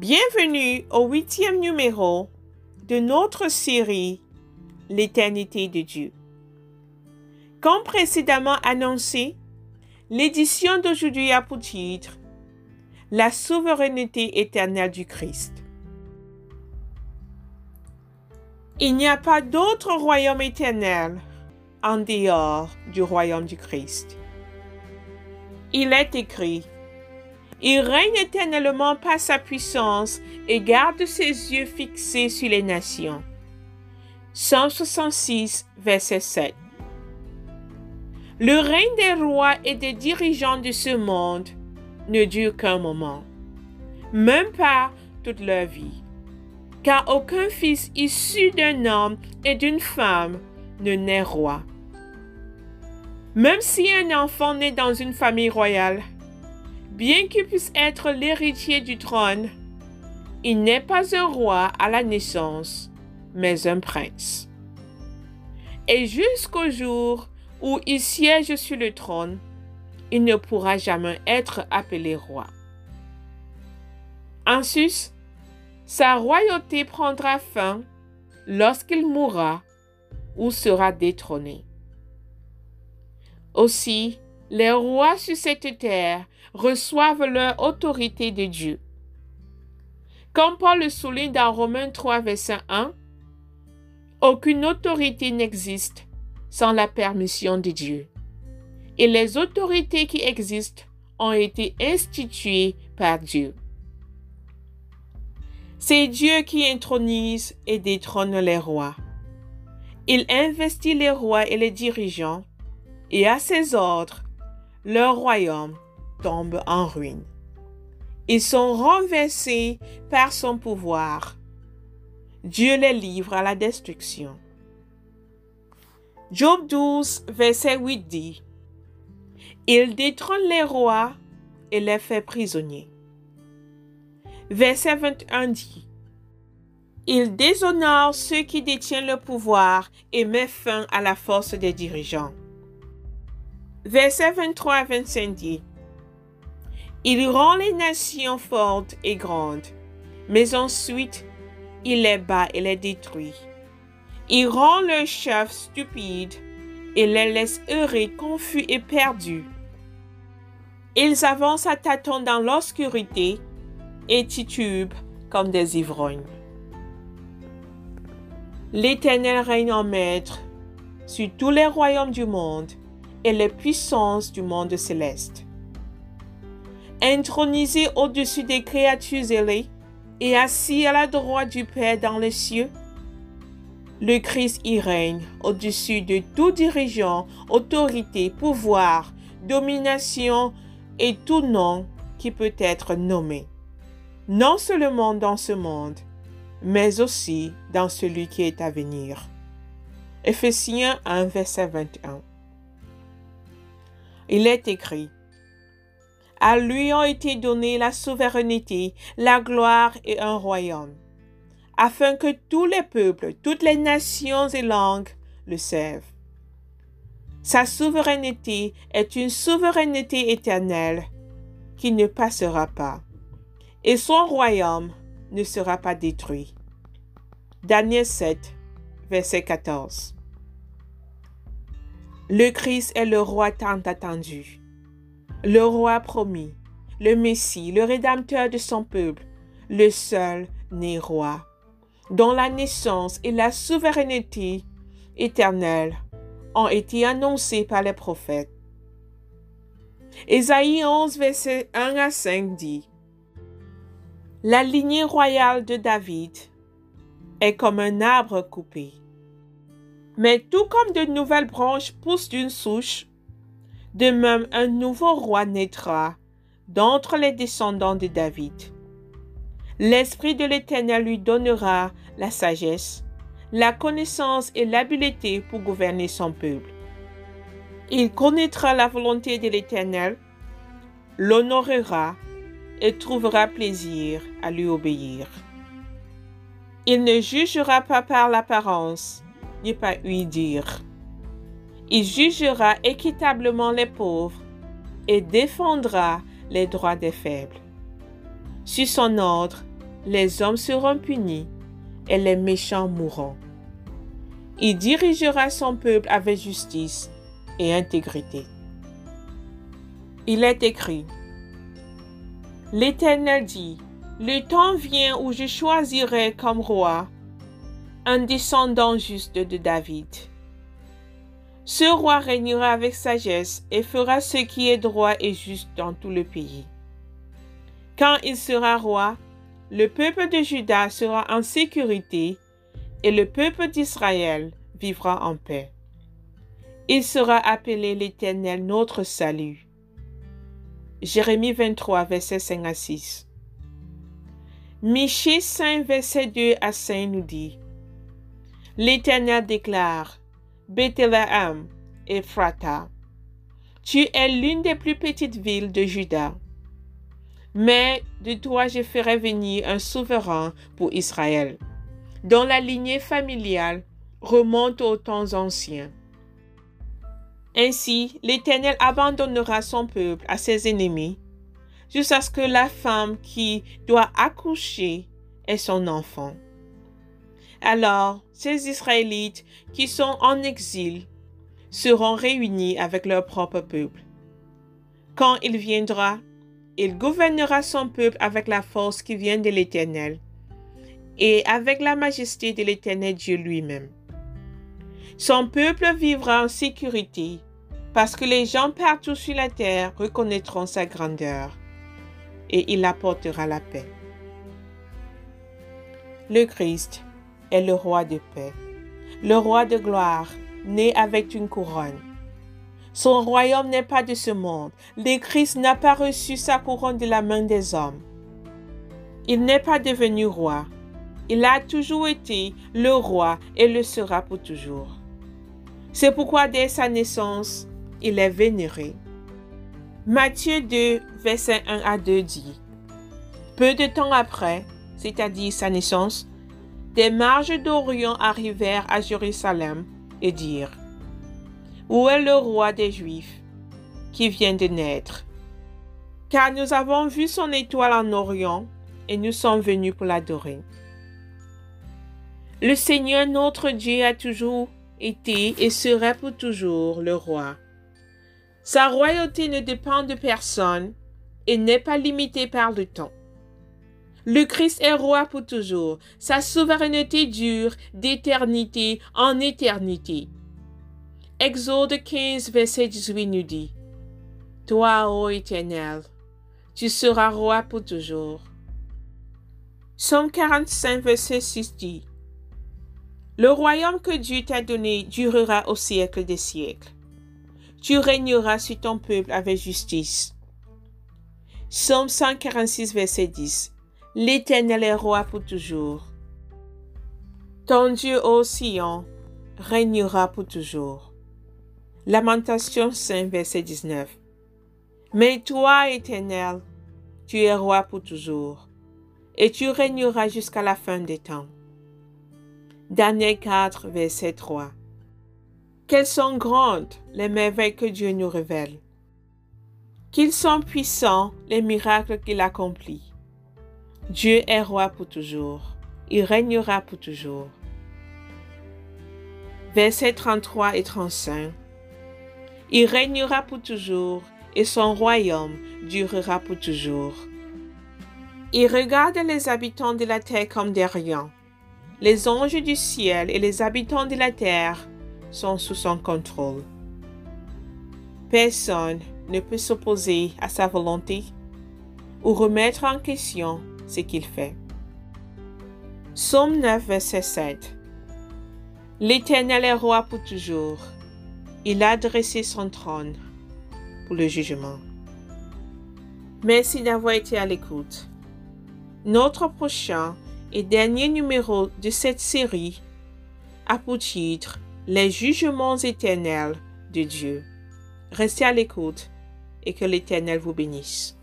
Bienvenue au huitième numéro de notre série L'éternité de Dieu. Comme précédemment annoncé, l'édition d'aujourd'hui a pour titre La souveraineté éternelle du Christ. Il n'y a pas d'autre royaume éternel en dehors du royaume du Christ. Il est écrit, il règne éternellement par sa puissance et garde ses yeux fixés sur les nations. 166, verset 7. Le règne des rois et des dirigeants de ce monde ne dure qu'un moment, même pas toute leur vie, car aucun fils issu d'un homme et d'une femme ne naît roi. Même si un enfant naît dans une famille royale, Bien qu'il puisse être l'héritier du trône, il n'est pas un roi à la naissance, mais un prince. Et jusqu'au jour où il siège sur le trône, il ne pourra jamais être appelé roi. Ensuite, sa royauté prendra fin lorsqu'il mourra ou sera détrôné. Aussi, les rois sur cette terre reçoivent leur autorité de Dieu. Comme Paul le souligne dans Romains 3, verset 1, aucune autorité n'existe sans la permission de Dieu. Et les autorités qui existent ont été instituées par Dieu. C'est Dieu qui intronise et détrône les rois. Il investit les rois et les dirigeants, et à ses ordres, leur royaume tombe en ruine. Ils sont renversés par son pouvoir. Dieu les livre à la destruction. Job 12, verset 8 dit, Il détrône les rois et les fait prisonniers. Verset 21 dit, Il déshonore ceux qui détiennent le pouvoir et met fin à la force des dirigeants. Verset 23 à 25 dit, Il rend les nations fortes et grandes, mais ensuite il les bat et les détruit. Il rend leurs chefs stupides et les laisse errer confus et perdus. Ils avancent à tâtons dans l'obscurité et titubent comme des ivrognes. L'Éternel règne en maître sur tous les royaumes du monde et les puissances du monde céleste. Intronisé au-dessus des créatures ailées et assis à la droite du Père dans les cieux, le Christ y règne au-dessus de tout dirigeant, autorité, pouvoir, domination et tout nom qui peut être nommé. Non seulement dans ce monde, mais aussi dans celui qui est à venir. Ephésiens 1, verset 21 il est écrit, À lui ont été données la souveraineté, la gloire et un royaume, afin que tous les peuples, toutes les nations et langues le servent. Sa souveraineté est une souveraineté éternelle qui ne passera pas, et son royaume ne sera pas détruit. Daniel 7, verset 14. Le Christ est le roi tant attendu, le roi promis, le Messie, le rédempteur de son peuple, le seul né roi, dont la naissance et la souveraineté éternelle ont été annoncées par les prophètes. Ésaïe 11, verset 1 à 5 dit, La lignée royale de David est comme un arbre coupé mais tout comme de nouvelles branches poussent d'une souche, de même un nouveau roi naîtra d'entre les descendants de David. L'Esprit de l'Éternel lui donnera la sagesse, la connaissance et l'habileté pour gouverner son peuple. Il connaîtra la volonté de l'Éternel, l'honorera et trouvera plaisir à lui obéir. Il ne jugera pas par l'apparence, n'y pas lui dire. Il jugera équitablement les pauvres et défendra les droits des faibles. Sur son ordre, les hommes seront punis et les méchants mourront. Il dirigera son peuple avec justice et intégrité. Il est écrit, L'Éternel dit, Le temps vient où je choisirai comme roi un descendant juste de David. Ce roi régnera avec sagesse et fera ce qui est droit et juste dans tout le pays. Quand il sera roi, le peuple de Juda sera en sécurité et le peuple d'Israël vivra en paix. Il sera appelé l'Éternel notre salut. Jérémie 23, verset 5 à 6. Michée 5, verset 2 à 5 nous dit L'Éternel déclare Bethléem et Frata. Tu es l'une des plus petites villes de Juda. Mais de toi je ferai venir un souverain pour Israël, dont la lignée familiale remonte aux temps anciens. Ainsi, l'Éternel abandonnera son peuple à ses ennemis, jusqu'à ce que la femme qui doit accoucher ait son enfant. Alors, ces Israélites qui sont en exil seront réunis avec leur propre peuple. Quand il viendra, il gouvernera son peuple avec la force qui vient de l'Éternel et avec la majesté de l'Éternel Dieu lui-même. Son peuple vivra en sécurité parce que les gens partout sur la terre reconnaîtront sa grandeur et il apportera la paix. Le Christ est le roi de paix, le roi de gloire, né avec une couronne. Son royaume n'est pas de ce monde. Le Christ n'a pas reçu sa couronne de la main des hommes. Il n'est pas devenu roi. Il a toujours été le roi et le sera pour toujours. C'est pourquoi dès sa naissance, il est vénéré. Matthieu 2, verset 1 à 2 dit, Peu de temps après, c'est-à-dire sa naissance, des marges d'Orient arrivèrent à Jérusalem et dirent, Où est le roi des Juifs qui vient de naître? Car nous avons vu son étoile en Orient et nous sommes venus pour l'adorer. Le Seigneur notre Dieu a toujours été et sera pour toujours le roi. Sa royauté ne dépend de personne et n'est pas limitée par le temps. Le Christ est roi pour toujours. Sa souveraineté dure d'éternité en éternité. Exode 15, verset 18 nous dit, Toi, ô Éternel, tu seras roi pour toujours. Somme 45, verset 6 dit, Le royaume que Dieu t'a donné durera au siècle des siècles. Tu régneras sur ton peuple avec justice. Somme 146, verset 10. L'Éternel est roi pour toujours. Ton Dieu, ô Sion, régnera pour toujours. Lamentation 5, verset 19. Mais toi, Éternel, tu es roi pour toujours, et tu régneras jusqu'à la fin des temps. Daniel 4, verset 3. Quelles sont grandes les merveilles que Dieu nous révèle. Qu'ils sont puissants les miracles qu'il accomplit. Dieu est roi pour toujours. Il régnera pour toujours. Versets 33 et 35. Il régnera pour toujours et son royaume durera pour toujours. Il regarde les habitants de la terre comme des riens. Les anges du ciel et les habitants de la terre sont sous son contrôle. Personne ne peut s'opposer à sa volonté ou remettre en question ce qu'il fait. Somme 9, verset 7. L'Éternel est roi pour toujours. Il a dressé son trône pour le jugement. Merci d'avoir été à l'écoute. Notre prochain et dernier numéro de cette série a pour titre Les jugements éternels de Dieu. Restez à l'écoute et que l'Éternel vous bénisse.